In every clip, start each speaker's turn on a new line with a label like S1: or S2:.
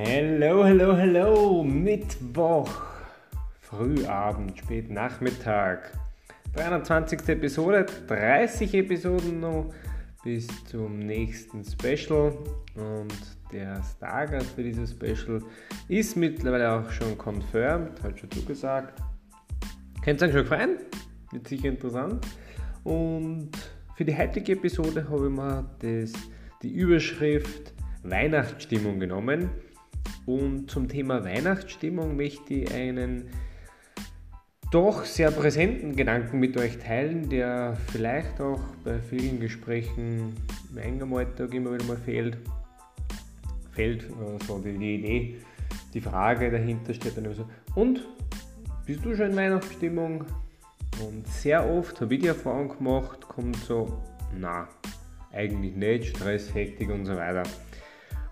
S1: Hallo, hallo, hallo, Mittwoch, Frühabend, spät Nachmittag, 320. Episode, 30 Episoden noch bis zum nächsten Special und der Stargast für dieses Special ist mittlerweile auch schon confirmed, hat schon du gesagt. Könnt ihr euch schon gefallen? Wird sicher interessant. Und für die heutige Episode habe ich mir das, die Überschrift Weihnachtsstimmung genommen. Und zum Thema Weihnachtsstimmung möchte ich einen doch sehr präsenten Gedanken mit euch teilen, der vielleicht auch bei vielen Gesprächen im engen Alltag immer wieder mal fehlt. Fehlt also die, die Idee, die Frage dahinter steht dann immer so, und bist du schon in Weihnachtsstimmung? Und sehr oft habe ich die Erfahrung gemacht, kommt so, na, eigentlich nicht, Stress, Hektik und so weiter.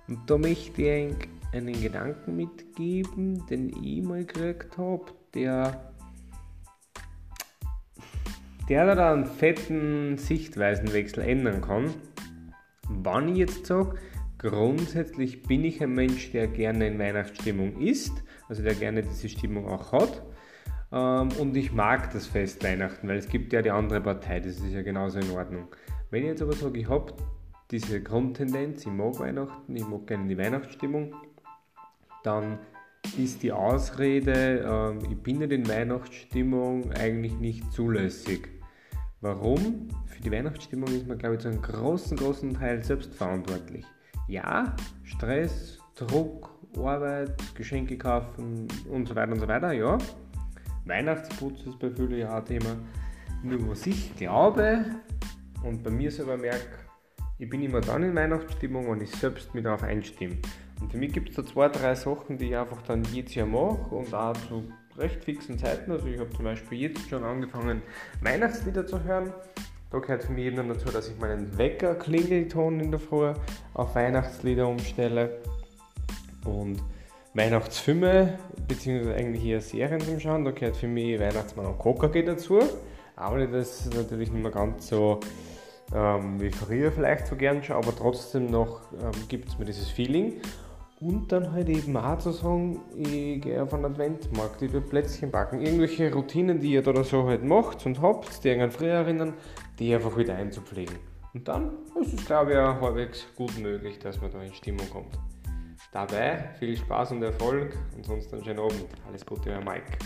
S1: Und da möchte ich einen Gedanken mitgeben, den ich mal gekriegt habe, der, der da einen fetten Sichtweisenwechsel ändern kann. Wann ich jetzt sage, grundsätzlich bin ich ein Mensch, der gerne in Weihnachtsstimmung ist, also der gerne diese Stimmung auch hat. Ähm, und ich mag das Fest Weihnachten, weil es gibt ja die andere Partei, das ist ja genauso in Ordnung. Wenn ich jetzt aber sage, ich habe diese Grundtendenz, ich mag Weihnachten, ich mag gerne die Weihnachtsstimmung, dann ist die Ausrede, äh, ich bin nicht in Weihnachtsstimmung, eigentlich nicht zulässig. Warum? Für die Weihnachtsstimmung ist man, glaube ich, zu einem großen, großen Teil selbst verantwortlich. Ja, Stress, Druck, Arbeit, Geschenke kaufen und so weiter und so weiter, ja. Weihnachtsputz ist bei vielen ja ein Thema. Nur was ich glaube und bei mir selber merke, ich bin immer dann in Weihnachtsstimmung, wenn ich selbst mich darauf einstimme. Und für mich gibt es da zwei, drei Sachen, die ich einfach dann jedes Jahr mache und auch zu recht fixen Zeiten. Also ich habe zum Beispiel jetzt schon angefangen, Weihnachtslieder zu hören. Da gehört für mich eben dazu, dass ich meinen Wecker-Klingelton in der Früh auf Weihnachtslieder umstelle. Und Weihnachtsfilme, beziehungsweise eigentlich eher Serien zum Schauen, da gehört für mich Weihnachtsmann und Coca geht dazu. Aber das ist natürlich nicht mehr ganz so ähm, wie früher vielleicht so gern schon, aber trotzdem noch ähm, gibt es mir dieses Feeling. Und dann halt eben auch zu sagen, ich gehe auf einen Adventmarkt, ich will Plätzchen backen. Irgendwelche Routinen, die ihr da so halt macht und habt, die an früher erinnern, die einfach wieder einzupflegen. Und dann ist es, glaube ich, auch halbwegs gut möglich, dass man da in Stimmung kommt. Dabei viel Spaß und Erfolg und sonst einen schönen Abend. Alles Gute, euer Mike.